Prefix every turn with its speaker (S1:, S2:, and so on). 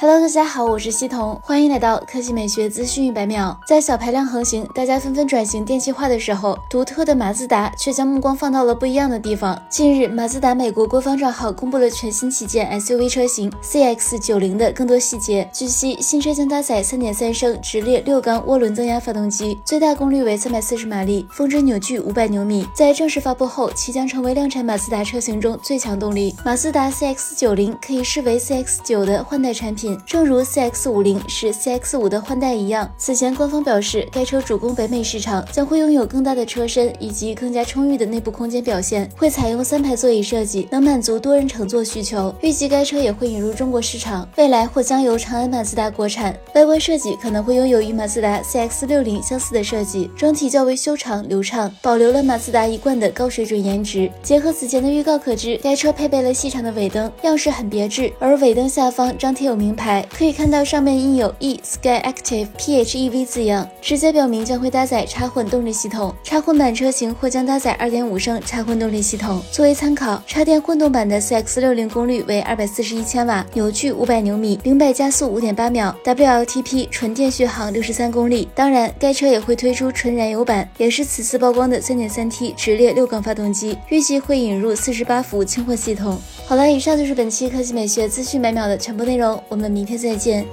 S1: Hello，大家好，我是西彤，欢迎来到科技美学资讯一百秒。在小排量横行，大家纷纷转型电气化的时候，独特的马自达却将目光放到了不一样的地方。近日，马自达美国官方账号公布了全新旗舰 SUV 车型 CX-90 的更多细节。据悉，新车将搭载3.3升直列六缸涡轮增压发动机，最大功率为340马力，峰值扭矩500牛米。在正式发布后，其将成为量产马自达车型中最强动力。马自达 CX-90 可以视为 CX-9 的换代产品。正如 CX 五零是 CX 五的换代一样，此前官方表示，该车主攻北美市场，将会拥有更大的车身以及更加充裕的内部空间表现，会采用三排座椅设计，能满足多人乘坐需求。预计该车也会引入中国市场，未来或将由长安马自达国产。外观设计可能会拥有与马自达 CX 六零相似的设计，整体较为修长流畅，保留了马自达一贯的高水准颜值。结合此前的预告可知，该车配备了细长的尾灯，样式很别致，而尾灯下方张贴有名。牌可以看到上面印有 e Sky Active PHEV 字样，直接表明将会搭载插混动力系统。插混版车型或将搭载2.5升插混动力系统。作为参考，插电混动版的 CX-60 功率为241千瓦，扭矩500牛米，零百加速5.8秒，WLTP 纯电续航63公里。当然，该车也会推出纯燃油版，也是此次曝光的 3.3T 直列六缸发动机，预计会引入48伏轻混系统。好了，以上就是本期科技美学资讯百秒的全部内容，我们明天再见。